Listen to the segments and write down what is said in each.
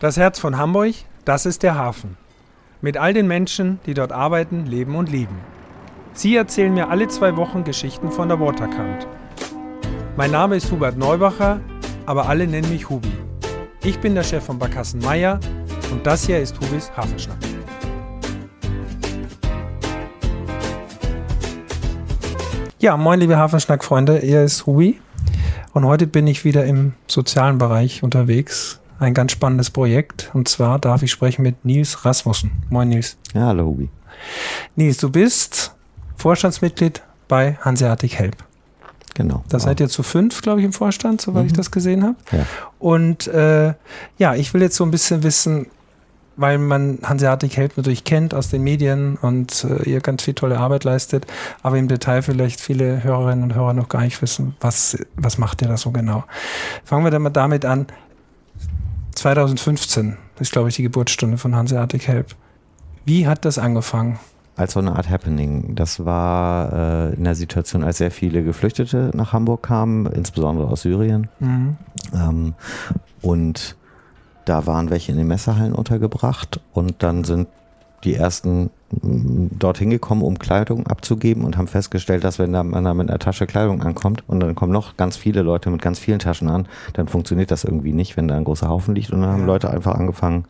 Das Herz von Hamburg, das ist der Hafen. Mit all den Menschen, die dort arbeiten, leben und lieben. Sie erzählen mir alle zwei Wochen Geschichten von der Waterkant. Mein Name ist Hubert Neubacher, aber alle nennen mich Hubi. Ich bin der Chef von Barkassen Meier und das hier ist Hubis Hafenschnack. Ja, moin liebe Hafenschnack-Freunde, er ist Hubi und heute bin ich wieder im sozialen Bereich unterwegs ein ganz spannendes Projekt. Und zwar darf ich sprechen mit Nils Rasmussen. Moin Nils. Ja, hallo Hubi. Nils, du bist Vorstandsmitglied bei Hanseatic Help. Genau. Da seid ihr zu fünf, glaube ich, im Vorstand, soweit mhm. ich das gesehen habe. Ja. Und äh, ja, ich will jetzt so ein bisschen wissen, weil man Hanseatic Help natürlich kennt aus den Medien und äh, ihr ganz viel tolle Arbeit leistet, aber im Detail vielleicht viele Hörerinnen und Hörer noch gar nicht wissen, was, was macht ihr da so genau. Fangen wir dann mal damit an, 2015 ist, glaube ich, die Geburtsstunde von Hanseatic Help. Wie hat das angefangen? Als so eine Art Happening. Das war äh, in der Situation, als sehr viele Geflüchtete nach Hamburg kamen, insbesondere aus Syrien. Mhm. Ähm, und da waren welche in den Messerhallen untergebracht und dann sind die ersten dorthin gekommen, um Kleidung abzugeben und haben festgestellt, dass wenn da man da mit einer Tasche Kleidung ankommt und dann kommen noch ganz viele Leute mit ganz vielen Taschen an, dann funktioniert das irgendwie nicht, wenn da ein großer Haufen liegt. Und dann haben Leute einfach angefangen,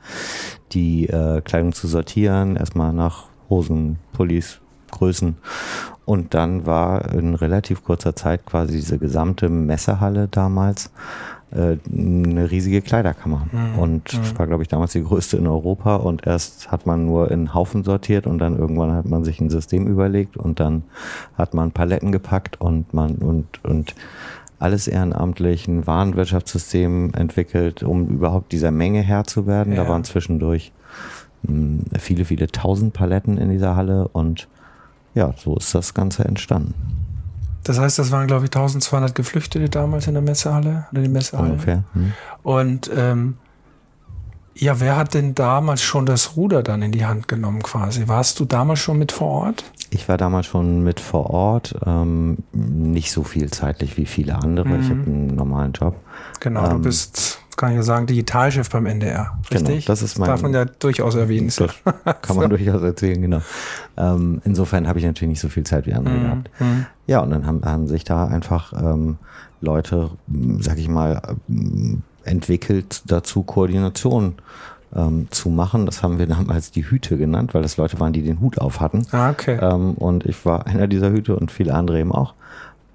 die äh, Kleidung zu sortieren, erstmal nach Hosen, Pullis, Größen. Und dann war in relativ kurzer Zeit quasi diese gesamte Messehalle damals äh, eine riesige Kleiderkammer. Mhm. Und mhm. war, glaube ich, damals die größte in Europa. Und erst hat man nur in Haufen sortiert und dann irgendwann hat man sich ein System überlegt und dann hat man Paletten gepackt und man und, und alles ehrenamtlich ein Warenwirtschaftssystem entwickelt, um überhaupt dieser Menge Herr zu werden. Ja. Da waren zwischendurch mh, hm, viele, viele tausend Paletten in dieser Halle und ja, so ist das Ganze entstanden. Das heißt, das waren, glaube ich, 1200 Geflüchtete damals in der Messehalle oder die Messehalle. Ungefähr. Hm. Und ähm, ja, wer hat denn damals schon das Ruder dann in die Hand genommen quasi? Warst du damals schon mit vor Ort? Ich war damals schon mit vor Ort, ähm, nicht so viel zeitlich wie viele andere. Mhm. Ich habe einen normalen Job. Genau, ähm, du bist kann ich ja sagen, Digitalchef beim NDR. Genau, richtig? Genau, das ist mein. Das darf man ja durchaus erwähnen. Das kann man so. durchaus erzählen, genau. Ähm, insofern habe ich natürlich nicht so viel Zeit wie andere mhm. gehabt. Mhm. Ja, und dann haben, haben sich da einfach ähm, Leute, sag ich mal, entwickelt dazu, Koordination ähm, zu machen. Das haben wir damals die Hüte genannt, weil das Leute waren, die den Hut auf hatten. Ah, okay. Ähm, und ich war einer dieser Hüte und viele andere eben auch.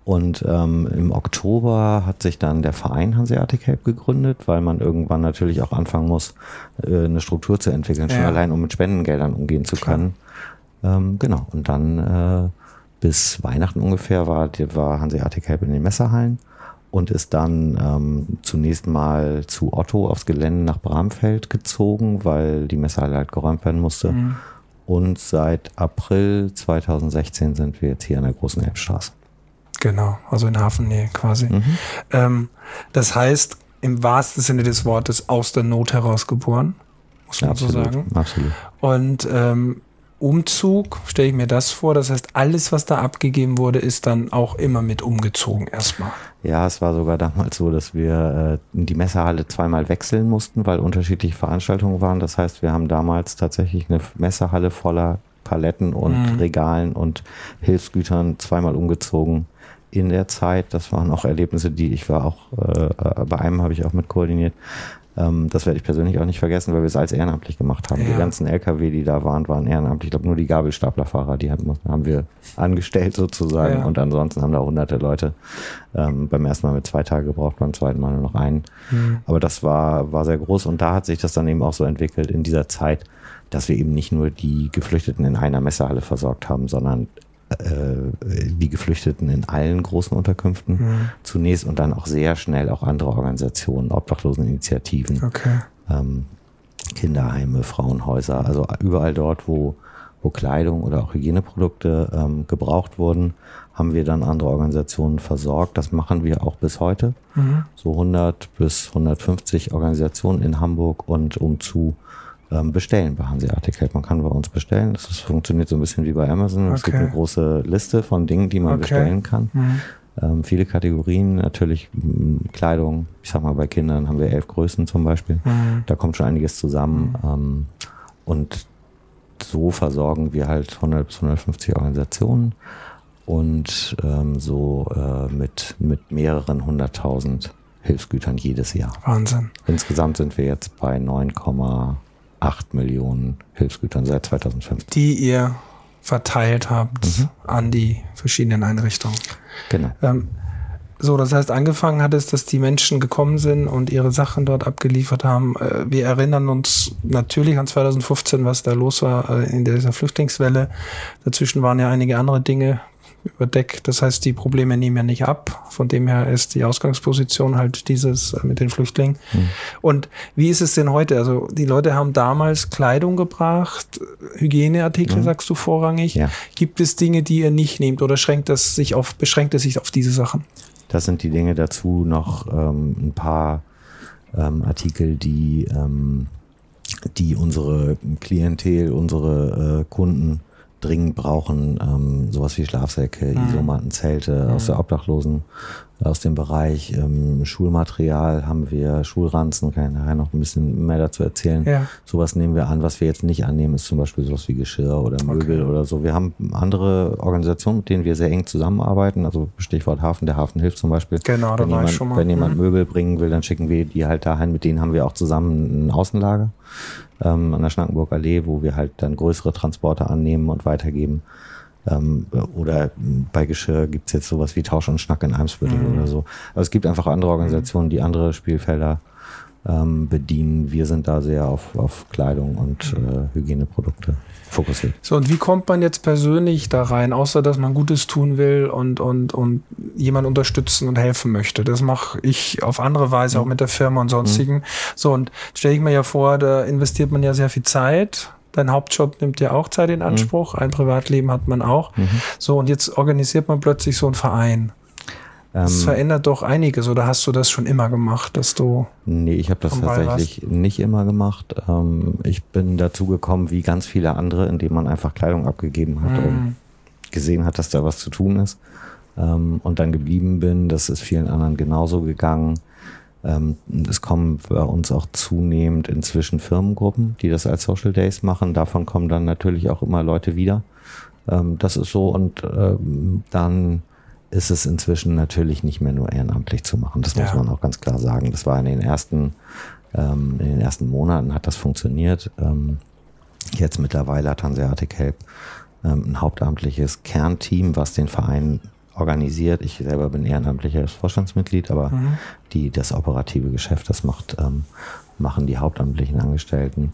Und ähm, im Oktober hat sich dann der Verein Hanseatic Help gegründet, weil man irgendwann natürlich auch anfangen muss, äh, eine Struktur zu entwickeln, schon allein um mit Spendengeldern umgehen zu können. Ähm, genau. Und dann äh, bis Weihnachten ungefähr war, war Hanseatic Help in den Messerhallen und ist dann ähm, zunächst mal zu Otto aufs Gelände nach Bramfeld gezogen, weil die Messerhalle halt geräumt werden musste. Mhm. Und seit April 2016 sind wir jetzt hier an der großen Elbstraße. Genau, also in Hafennähe quasi. Mhm. Ähm, das heißt, im wahrsten Sinne des Wortes aus der Not heraus geboren, muss man absolut, so sagen. Absolut. Und ähm, Umzug, stelle ich mir das vor. Das heißt, alles, was da abgegeben wurde, ist dann auch immer mit umgezogen erstmal. Ja, es war sogar damals so, dass wir äh, die Messehalle zweimal wechseln mussten, weil unterschiedliche Veranstaltungen waren. Das heißt, wir haben damals tatsächlich eine Messehalle voller Paletten und mhm. Regalen und Hilfsgütern zweimal umgezogen in der Zeit. Das waren auch Erlebnisse, die ich war auch, äh, bei einem habe ich auch mit koordiniert. Ähm, das werde ich persönlich auch nicht vergessen, weil wir es als ehrenamtlich gemacht haben. Ja. Die ganzen LKW, die da waren, waren ehrenamtlich. Ich glaube, nur die Gabelstaplerfahrer, die haben, haben wir angestellt sozusagen. Ja. Und ansonsten haben da hunderte Leute ähm, beim ersten Mal mit zwei Tagen gebraucht, beim zweiten Mal nur noch einen. Mhm. Aber das war, war sehr groß und da hat sich das dann eben auch so entwickelt in dieser Zeit, dass wir eben nicht nur die Geflüchteten in einer Messehalle versorgt haben, sondern die Geflüchteten in allen großen Unterkünften mhm. zunächst und dann auch sehr schnell auch andere Organisationen, Obdachloseninitiativen, okay. ähm, Kinderheime, Frauenhäuser, also überall dort, wo, wo Kleidung oder auch Hygieneprodukte ähm, gebraucht wurden, haben wir dann andere Organisationen versorgt. Das machen wir auch bis heute. Mhm. So 100 bis 150 Organisationen in Hamburg und umzu ähm, bestellen bei Hanseatic Help. Man kann bei uns bestellen. Das ist, funktioniert so ein bisschen wie bei Amazon. Okay. Es gibt eine große Liste von Dingen, die man okay. bestellen kann. Mhm. Ähm, viele Kategorien, natürlich Kleidung. Ich sag mal, bei Kindern haben wir elf Größen zum Beispiel. Mhm. Da kommt schon einiges zusammen. Ähm, und so versorgen wir halt 100 bis 150 Organisationen und ähm, so äh, mit, mit mehreren hunderttausend Hilfsgütern jedes Jahr. Wahnsinn. Insgesamt sind wir jetzt bei 9,8 Millionen Hilfsgütern seit 2015. Die ihr verteilt habt Mhm. an die verschiedenen Einrichtungen. Genau. Ähm, so, das heißt, angefangen hat es, dass die Menschen gekommen sind und ihre Sachen dort abgeliefert haben. Äh, wir erinnern uns natürlich an 2015, was da los war äh, in dieser Flüchtlingswelle. Dazwischen waren ja einige andere Dinge überdeckt. Das heißt, die Probleme nehmen ja nicht ab. Von dem her ist die Ausgangsposition halt dieses äh, mit den Flüchtlingen. Mhm. Und wie ist es denn heute? Also die Leute haben damals Kleidung gebracht, Hygieneartikel, Mhm. sagst du vorrangig. Ja. Gibt es Dinge, die ihr nicht nehmt oder schränkt das sich auf, beschränkt es sich auf diese Sachen? Das sind die Dinge dazu noch ähm, ein paar ähm, Artikel, die, ähm, die unsere Klientel, unsere äh, Kunden dringend brauchen. Ähm, sowas wie Schlafsäcke, Mhm. Isomatten, Zelte aus der Obdachlosen, aus dem Bereich ähm, Schulmaterial haben wir Schulranzen, kann ich nachher noch ein bisschen mehr dazu erzählen. Ja. Sowas nehmen wir an. Was wir jetzt nicht annehmen, ist zum Beispiel sowas wie Geschirr oder Möbel oder so. Wir haben andere Organisationen, mit denen wir sehr eng zusammenarbeiten. Also Stichwort Hafen, der Hafen hilft zum Beispiel. Genau, da wenn war ich jemand, schon mal. Wenn jemand Mhm. Möbel bringen will, dann schicken wir die halt dahin. Mit denen haben wir auch zusammen ein Außenlager ähm, an der Schnackenburg Allee, wo wir halt dann größere Transporte annehmen und weitergeben. Ähm, oder bei Geschirr gibt's jetzt sowas wie Tausch und Schnack in Eimsbüttel Mhm. oder so. Also es gibt einfach andere Organisationen, die andere Spielfelder ähm, bedienen. Wir sind da sehr auf, auf Kleidung und äh, Hygieneprodukte fokussiert. So, und wie kommt man jetzt persönlich da rein, außer dass man Gutes tun will und, und, und jemand unterstützen und helfen möchte? Das mache ich auf andere Weise, auch mit der Firma und sonstigen. So, und stelle ich mir ja vor, da investiert man ja sehr viel Zeit. Dein Hauptjob nimmt ja auch Zeit in Anspruch. Ein Privatleben hat man auch. So, und jetzt organisiert man plötzlich so einen Verein. Das Ähm, verändert doch einiges, oder hast du das schon immer gemacht, dass du. Nee, ich habe das tatsächlich nicht immer gemacht. Ähm, ich bin dazu gekommen, wie ganz viele andere, indem man einfach Kleidung abgegeben hat Mhm. und gesehen hat, dass da was zu tun ist. Ähm, und dann geblieben bin. Das ist vielen anderen genauso gegangen. Ähm, es kommen bei uns auch zunehmend inzwischen Firmengruppen, die das als Social Days machen. Davon kommen dann natürlich auch immer Leute wieder. Ähm, das ist so. Und ähm, dann ist es inzwischen natürlich nicht mehr nur ehrenamtlich zu machen. Das muss Ja. man auch ganz klar sagen. Das war in den ersten, in den ersten Monaten hat das funktioniert. Jetzt mittlerweile hat Hanseatic Help ein hauptamtliches Kernteam, was den Verein organisiert. Ich selber bin ehrenamtliches Vorstandsmitglied, aber Mhm. die das operative Geschäft, das macht, ähm, machen die hauptamtlichen Angestellten.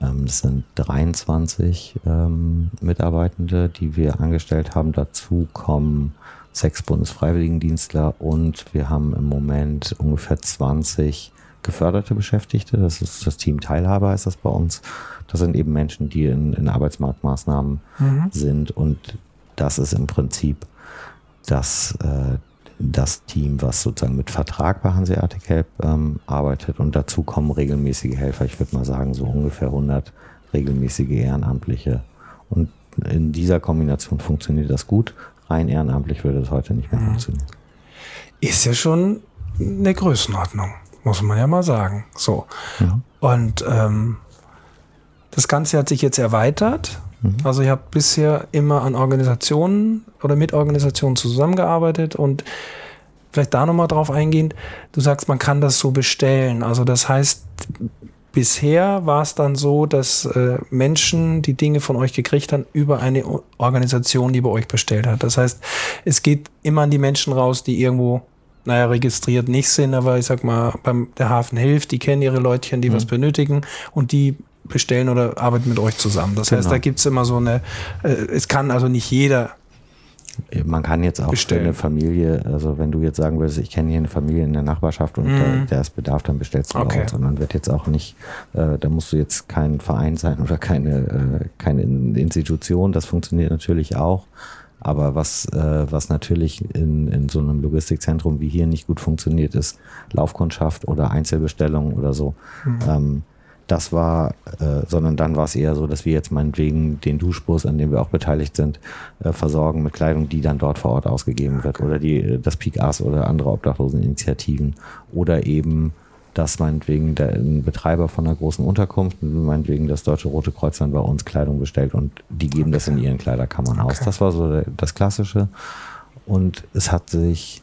Ähm, das sind 23 ähm, Mitarbeitende, die wir angestellt haben. Dazu kommen sechs Bundesfreiwilligendienstler und wir haben im Moment ungefähr 20 geförderte Beschäftigte. Das ist das Team Teilhabe, heißt das bei uns. Das sind eben Menschen, die in, in Arbeitsmarktmaßnahmen Mhm. sind und das ist im Prinzip das, äh, das Team, was sozusagen mit Vertrag bei Hanseatic Help ähm, arbeitet und dazu kommen regelmäßige Helfer. Ich würde mal sagen, so ungefähr 100 regelmäßige Ehrenamtliche. Und in dieser Kombination funktioniert das gut. Rein ehrenamtlich würde es heute nicht mehr funktionieren. Ist ja schon eine Größenordnung, muss man ja mal sagen. So. Ja. Und ähm, das Ganze hat sich jetzt erweitert. Also ich habe bisher immer an Organisationen oder mit Organisationen zusammengearbeitet und vielleicht da nochmal drauf eingehend, du sagst, man kann das so bestellen. Also das heißt, bisher war es dann so, dass äh, Menschen die Dinge von euch gekriegt haben über eine Organisation, die bei euch bestellt hat. Das heißt, es geht immer an die Menschen raus, die irgendwo naja, registriert nicht sind, aber ich sag mal, beim der Hafen hilft, die kennen ihre Leutchen, die was benötigen und die bestellen oder arbeiten mit euch zusammen. Das heißt, Genau. da gibt's immer so eine, äh, es kann also nicht jeder. Man kann jetzt auch Bestellen. eine Familie, also wenn du jetzt sagen würdest, ich kenne hier eine Familie in der Nachbarschaft und da, der ist Bedarf, dann bestellst du Mhm. Okay. sondern wird jetzt auch nicht, äh, da musst du jetzt kein Verein sein oder keine, äh, keine In- Institution, das funktioniert natürlich auch. Aber was, äh, was natürlich in, in so einem Logistikzentrum wie hier nicht gut funktioniert, ist Laufkundschaft oder Einzelbestellung oder so. Mhm. Ähm, das war, äh, sondern dann war es eher so, dass wir jetzt meinetwegen den Duschbus, an dem wir auch beteiligt sind, äh, versorgen mit Kleidung, die dann dort vor Ort ausgegeben wird oder die, äh, das Peak Ass oder andere Obdachloseninitiativen oder eben dass meinetwegen der, ein Betreiber von einer großen Unterkunft, meinetwegen das Deutsche Rote Kreuz dann bei uns Kleidung bestellt und die geben okay. das in ihren Kleiderkammern okay. aus. Das war so das Klassische. Und es hat sich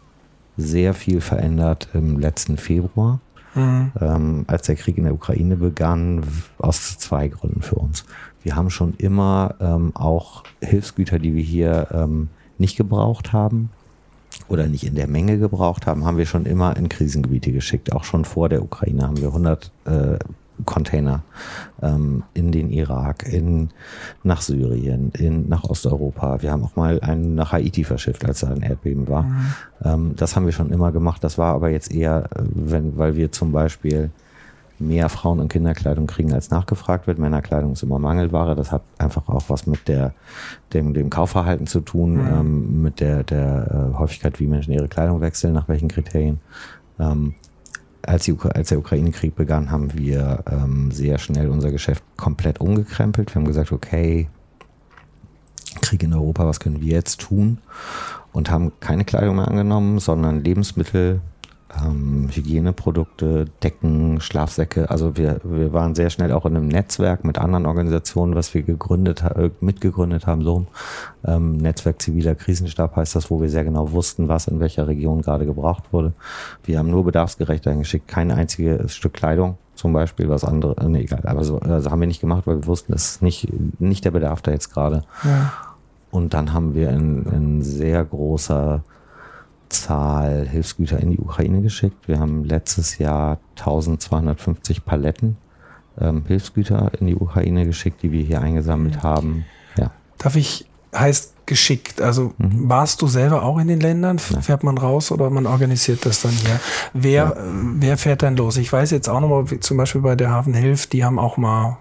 sehr viel verändert im letzten Februar, mhm. ähm, als der Krieg in der Ukraine begann, aus zwei Gründen für uns. Wir haben schon immer ähm, auch Hilfsgüter, die wir hier ähm, nicht gebraucht haben, oder nicht in der Menge gebraucht haben, haben wir schon immer in Krisengebiete geschickt. Auch schon vor der Ukraine haben wir 100 äh, Container ähm, in den Irak, in, nach Syrien, in, nach Osteuropa. Wir haben auch mal einen nach Haiti verschifft, als da ein Erdbeben war. Mhm. Ähm, das haben wir schon immer gemacht. Das war aber jetzt eher, äh, wenn, weil wir zum Beispiel mehr Frauen- und Kinderkleidung kriegen, als nachgefragt wird. Männerkleidung ist immer Mangelware. Das hat einfach auch was mit der, dem, dem Kaufverhalten zu tun, mhm. ähm, mit der, der äh, Häufigkeit, wie Menschen ihre Kleidung wechseln, nach welchen Kriterien. Ähm, als, die, als der Ukraine-Krieg begann, haben wir ähm, sehr schnell unser Geschäft komplett umgekrempelt. Wir haben gesagt, okay, Krieg in Europa, was können wir jetzt tun? Und haben keine Kleidung mehr angenommen, sondern Lebensmittel, ähm, Hygieneprodukte, Decken, Schlafsäcke. Also wir, wir waren sehr schnell auch in einem Netzwerk mit anderen Organisationen, was wir gegründet, äh, mitgegründet haben, so ähm, Netzwerk ziviler Krisenstab heißt das, wo wir sehr genau wussten, was in welcher Region gerade gebraucht wurde. Wir haben nur bedarfsgerecht eingeschickt, kein einziges Stück Kleidung zum Beispiel, was andere, äh, nee, egal, aber so also haben wir nicht gemacht, weil wir wussten, es ist nicht, nicht der Bedarf da jetzt gerade. Ja. Und dann haben wir in, in sehr großer Zahl Hilfsgüter in die Ukraine geschickt. Wir haben letztes Jahr 1250 Paletten ähm, Hilfsgüter in die Ukraine geschickt, die wir hier eingesammelt haben. Ja. Darf ich, heißt geschickt, also mhm. warst du selber auch in den Ländern? Nein. Fährt man raus oder man organisiert das dann hier? Wer, ja. wer fährt dann los? Ich weiß jetzt auch nochmal, zum Beispiel bei der Hafen Hilf, die haben auch mal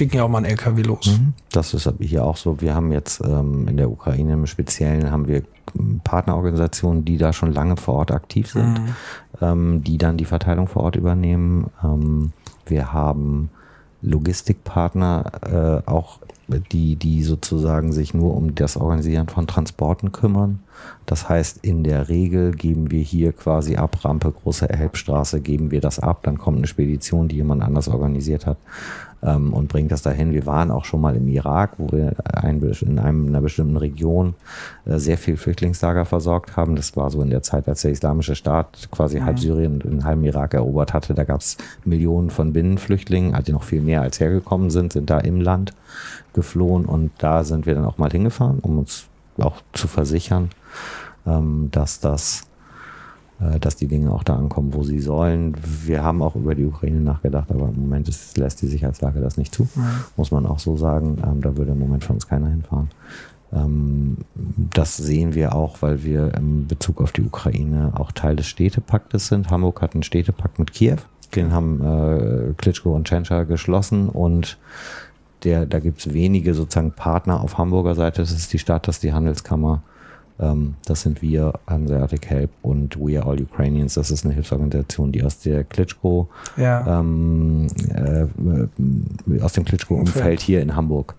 schicken ja auch mal einen LKW los. Mhm. Das ist hier auch so. Wir haben jetzt ähm, in der Ukraine im Speziellen haben wir Partnerorganisationen, die da schon lange vor Ort aktiv sind, mhm. ähm, die dann die Verteilung vor Ort übernehmen. Ähm, wir haben Logistikpartner, äh, auch die, die sozusagen sich nur um das Organisieren von Transporten kümmern. Das heißt, in der Regel geben wir hier quasi ab, Rampe, große Elbstraße, geben wir das ab, dann kommt eine Spedition, die jemand anders organisiert hat ähm, und bringt das dahin. Wir waren auch schon mal im Irak, wo wir ein, in einem, einer bestimmten Region äh, sehr viel Flüchtlingslager versorgt haben. Das war so in der Zeit, als der Islamische Staat quasi mhm. halb Syrien und halben Irak erobert hatte. Da gab es Millionen von Binnenflüchtlingen, also noch viel mehr als hergekommen sind, sind da im Land geflohen und da sind wir dann auch mal hingefahren, um uns auch zu versichern, ähm, dass das dass die Dinge auch da ankommen, wo sie sollen. Wir haben auch über die Ukraine nachgedacht, aber im Moment ist, lässt die Sicherheitslage das nicht zu, muss man auch so sagen. Ähm, da würde im Moment von uns keiner hinfahren. Ähm, das sehen wir auch, weil wir in Bezug auf die Ukraine auch Teil des Städtepaktes sind. Hamburg hat einen Städtepakt mit Kiew. Den haben äh, Klitschko und Tschentscher geschlossen und der, da gibt es wenige sozusagen Partner auf Hamburger Seite. Das ist die Stadt, das ist die Handelskammer das sind wir, Hanseatic Help und We Are All Ukrainians. Das ist eine Hilfsorganisation, die aus der Klitschko, ja. ähm, äh, aus dem Klitschko-Umfeld hier in Hamburg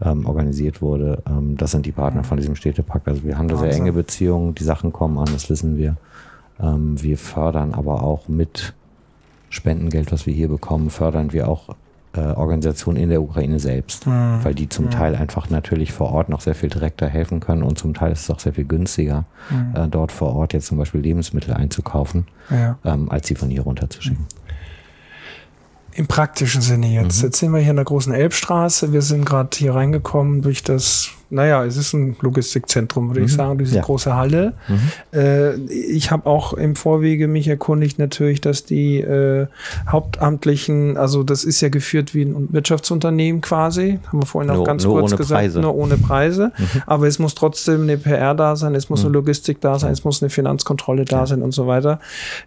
ähm, organisiert wurde. Ähm, das sind die Partner von diesem Städtepakt. Also wir haben da sehr enge Beziehungen, die Sachen kommen an, das wissen wir. Ähm, wir fördern aber auch mit Spendengeld, was wir hier bekommen, fördern wir auch äh, Organisationen in der Ukraine selbst, mhm. weil die zum mhm. Teil einfach natürlich vor Ort noch sehr viel direkter helfen können und zum Teil ist es auch sehr viel günstiger, mhm. äh, dort vor Ort jetzt zum Beispiel Lebensmittel einzukaufen, ja. ähm, als sie von hier runterzuschicken. Im praktischen Sinne jetzt. Mhm. Jetzt sind wir hier in der großen Elbstraße. Wir sind gerade hier reingekommen durch das naja, es ist ein Logistikzentrum, würde mhm. ich sagen, diese ja. große Halle. Mhm. Äh, ich habe auch im Vorwege mich erkundigt natürlich, dass die äh, Hauptamtlichen, also das ist ja geführt wie ein Wirtschaftsunternehmen quasi, haben wir vorhin auch nur, ganz nur kurz gesagt, Preise. nur ohne Preise. Mhm. Aber es muss trotzdem eine PR da sein, es muss eine mhm. Logistik da sein, es muss eine Finanzkontrolle da sein und so weiter.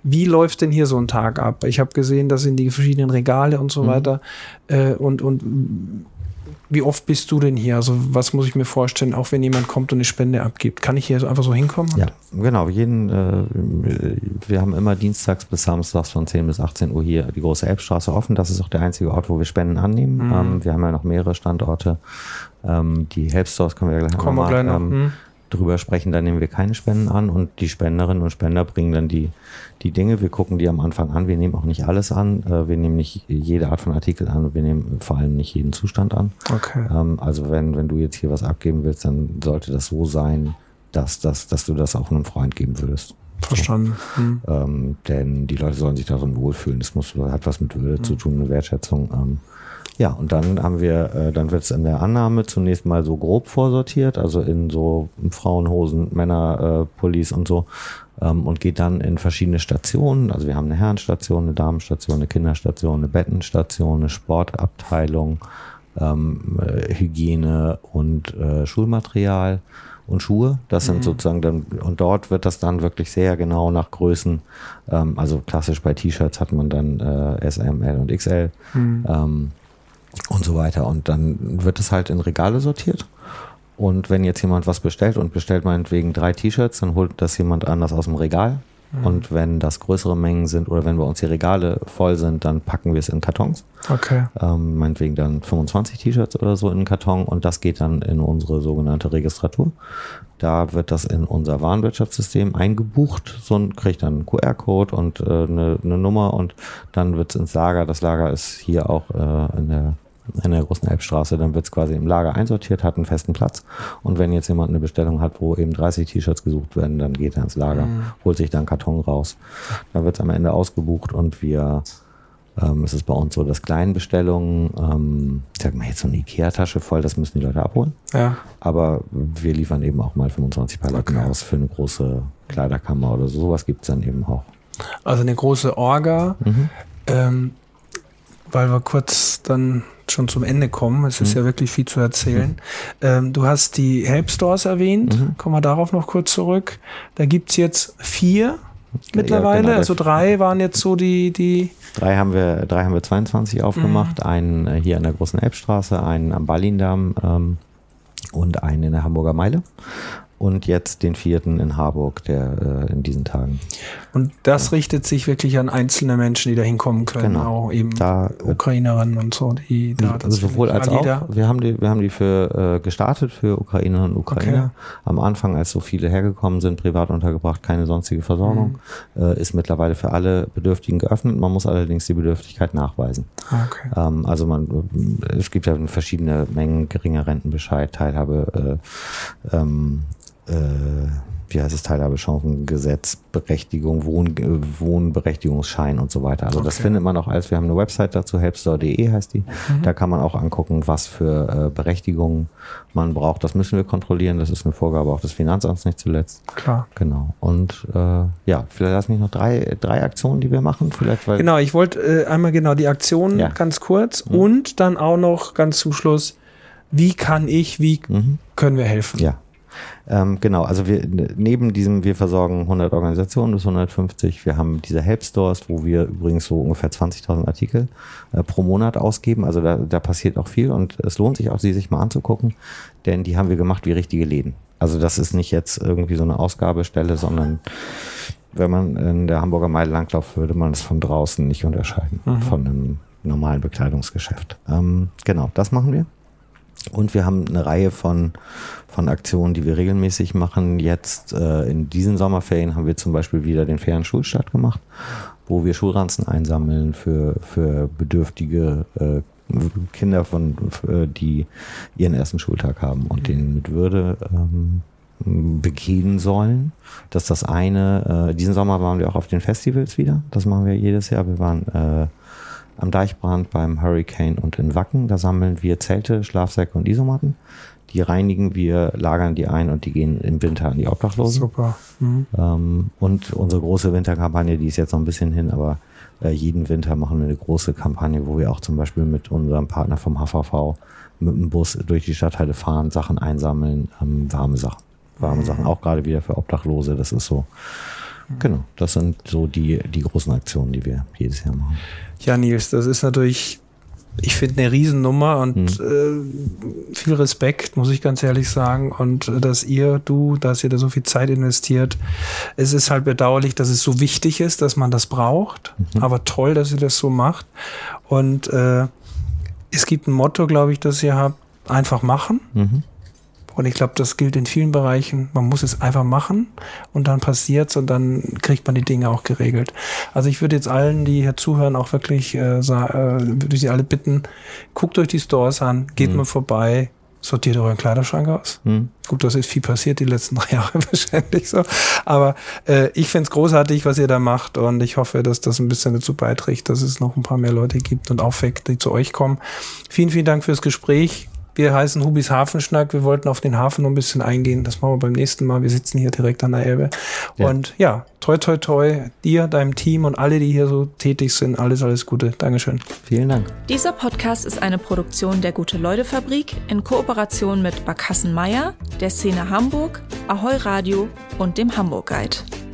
Wie läuft denn hier so ein Tag ab? Ich habe gesehen, dass in die verschiedenen Regale und so mhm. weiter äh, und, und wie oft bist du denn hier? Also was muss ich mir vorstellen, auch wenn jemand kommt und eine Spende abgibt? Kann ich hier so einfach so hinkommen? Ja, genau. Jeden, äh, wir haben immer dienstags bis samstags von 10 bis 18 Uhr hier die große Elbstraße offen. Das ist auch der einzige Ort, wo wir Spenden annehmen. Mhm. Ähm, wir haben ja noch mehrere Standorte. Ähm, die Help Stores können wir ja gleich Kommen nochmal ähm, mhm drüber sprechen, da nehmen wir keine Spenden an und die Spenderinnen und Spender bringen dann die, die Dinge. Wir gucken die am Anfang an. Wir nehmen auch nicht alles an. Äh, wir nehmen nicht jede Art von Artikel an. Wir nehmen vor allem nicht jeden Zustand an. Okay. Ähm, also wenn, wenn du jetzt hier was abgeben willst, dann sollte das so sein, dass, dass, dass du das auch einem Freund geben würdest. Verstanden. Hm. Ähm, denn die Leute sollen sich darin wohlfühlen. Das muss, hat was mit Würde hm. zu tun, eine Wertschätzung. Ähm, ja, und dann haben wir, äh, dann wird es in der Annahme zunächst mal so grob vorsortiert, also in so Frauenhosen, Männerpullis äh, und so, ähm, und geht dann in verschiedene Stationen. Also wir haben eine Herrenstation, eine Damenstation, eine Kinderstation, eine Bettenstation, eine Sportabteilung, ähm, äh, Hygiene und äh, Schulmaterial und Schuhe. Das sind mhm. sozusagen dann, und dort wird das dann wirklich sehr genau nach Größen, ähm, also klassisch bei T-Shirts hat man dann äh, S, M, L und XL. Mhm. Ähm, und so weiter. Und dann wird es halt in Regale sortiert. Und wenn jetzt jemand was bestellt und bestellt meinetwegen drei T-Shirts, dann holt das jemand anders aus dem Regal. Mhm. Und wenn das größere Mengen sind oder wenn bei uns die Regale voll sind, dann packen wir es in Kartons. Okay. Ähm, meinetwegen dann 25 T-Shirts oder so in einen Karton und das geht dann in unsere sogenannte Registratur. Da wird das in unser Warenwirtschaftssystem eingebucht. So ein kriegt dann einen QR-Code und äh, eine, eine, Nummer und dann wird es ins Lager. Das Lager ist hier auch äh, in der in der großen Elbstraße, dann wird es quasi im Lager einsortiert, hat einen festen Platz. Und wenn jetzt jemand eine Bestellung hat, wo eben 30 T-Shirts gesucht werden, dann geht er ins Lager, mhm. holt sich dann Karton raus. Dann wird es am Ende ausgebucht und wir ähm, es ist bei uns so, dass Kleinbestellungen, ähm, ich sag mal jetzt so eine Ikea-Tasche voll, das müssen die Leute abholen. Ja. Aber wir liefern eben auch mal 25 Paletten okay. aus für eine große Kleiderkammer oder so. Sowas gibt es dann eben auch. Also eine große Orga. Mhm. Ähm, weil wir kurz dann schon zum Ende kommen. Es ist mhm. ja wirklich viel zu erzählen. Mhm. Ähm, du hast die Help Stores erwähnt. Mhm. Kommen wir darauf noch kurz zurück. Da gibt es jetzt vier mittlerweile. Ja, genau. Also drei waren jetzt so die, die. Drei haben wir, drei haben wir 22 aufgemacht. Mhm. Einen äh, hier an der großen Elbstraße, einen am Ballindamm ähm, und einen in der Hamburger Meile und jetzt den vierten in Harburg, der äh, in diesen Tagen. Und das ja. richtet sich wirklich an einzelne Menschen, die da hinkommen können, genau. auch eben da, äh, Ukrainerinnen und so, die da also sowohl als auch. Wir haben die, wir haben die für äh, gestartet für Ukrainerinnen und Ukrainer. Okay. Am Anfang, als so viele hergekommen sind, privat untergebracht, keine sonstige Versorgung, mhm. äh, ist mittlerweile für alle Bedürftigen geöffnet. Man muss allerdings die Bedürftigkeit nachweisen. Ah, okay. Ähm, also man, es gibt ja verschiedene Mengen geringer Rentenbescheid, Teilhabe. Äh, ähm, äh, wie heißt es, Teilhabechancengesetz, Berechtigung, Wohn, Wohnberechtigungsschein und so weiter. Also okay. das findet man auch als, wir haben eine Website dazu, helpstore.de heißt die. Mhm. Da kann man auch angucken, was für äh, Berechtigungen man braucht. Das müssen wir kontrollieren. Das ist eine Vorgabe auch des Finanzamts nicht zuletzt. Klar. Genau. Und äh, ja, vielleicht lass mich noch drei, drei Aktionen, die wir machen. Vielleicht, weil genau, ich wollte äh, einmal genau die Aktionen ja. ganz kurz mhm. und dann auch noch ganz zum Schluss, wie kann ich, wie mhm. können wir helfen? Ja. Ähm, genau, also wir neben diesem, wir versorgen 100 Organisationen bis 150. Wir haben diese Help Stores, wo wir übrigens so ungefähr 20.000 Artikel äh, pro Monat ausgeben. Also da, da passiert auch viel und es lohnt sich auch, sie sich mal anzugucken, denn die haben wir gemacht wie richtige Läden. Also das ist nicht jetzt irgendwie so eine Ausgabestelle, sondern wenn man in der Hamburger Meile langlauft, würde man es von draußen nicht unterscheiden mhm. von einem normalen Bekleidungsgeschäft. Ähm, genau, das machen wir. Und wir haben eine Reihe von, von Aktionen, die wir regelmäßig machen. Jetzt äh, in diesen Sommerferien haben wir zum Beispiel wieder den fairen Schulstart gemacht, wo wir Schulranzen einsammeln für, für bedürftige äh, Kinder, von, für, die ihren ersten Schultag haben und mhm. den mit Würde ähm, begehen sollen. Das ist das eine. Äh, diesen Sommer waren wir auch auf den Festivals wieder. Das machen wir jedes Jahr. Wir waren äh, am Deichbrand beim Hurricane und in Wacken. Da sammeln wir Zelte, Schlafsäcke und Isomatten. Die reinigen wir, lagern die ein und die gehen im Winter an die Obdachlosen. Super. Mhm. Ähm, und unsere große Winterkampagne, die ist jetzt noch ein bisschen hin, aber äh, jeden Winter machen wir eine große Kampagne, wo wir auch zum Beispiel mit unserem Partner vom HVV mit dem Bus durch die Stadtteile fahren, Sachen einsammeln, ähm, warme Sachen. Warme mhm. Sachen, auch gerade wieder für Obdachlose. Das ist so Genau, das sind so die, die großen Aktionen, die wir jedes Jahr machen. Ja, Nils, das ist natürlich ich finde eine Riesennummer und mhm. äh, viel Respekt, muss ich ganz ehrlich sagen. Und äh, dass ihr, du, dass ihr da so viel Zeit investiert. Es ist halt bedauerlich, dass es so wichtig ist, dass man das braucht. Mhm. Aber toll, dass ihr das so macht. Und äh, es gibt ein Motto, glaube ich, das ihr habt, einfach machen. Mhm. Und ich glaube, das gilt in vielen Bereichen. Man muss es einfach machen und dann passiert's und dann kriegt man die Dinge auch geregelt. Also ich würde jetzt allen, die hier zuhören, auch wirklich äh, äh, würde ich sie alle bitten, guckt euch die Stores an, geht mhm. mal vorbei, sortiert euren Kleiderschrank aus. Mhm. Gut, das ist viel passiert die letzten drei Jahre wahrscheinlich so. Aber äh, ich finde es großartig, was ihr da macht und ich hoffe, dass das ein bisschen dazu beiträgt, dass es noch ein paar mehr Leute gibt und aufweckt, die zu euch kommen. Vielen, vielen Dank fürs Gespräch. Wir heißen Hubis Hafenschnack. Wir wollten auf den Hafen noch ein bisschen eingehen. Das machen wir beim nächsten Mal. Wir sitzen hier direkt an der Elbe. Ja. Und ja, toi, toi, toi, dir, deinem Team und alle, die hier so tätig sind. Alles, alles Gute. Dankeschön. Vielen Dank. Dieser Podcast ist eine Produktion der Gute-Leute-Fabrik in Kooperation mit Barkassen Meier, der Szene Hamburg, Ahoi Radio und dem Hamburg Guide.